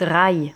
drei.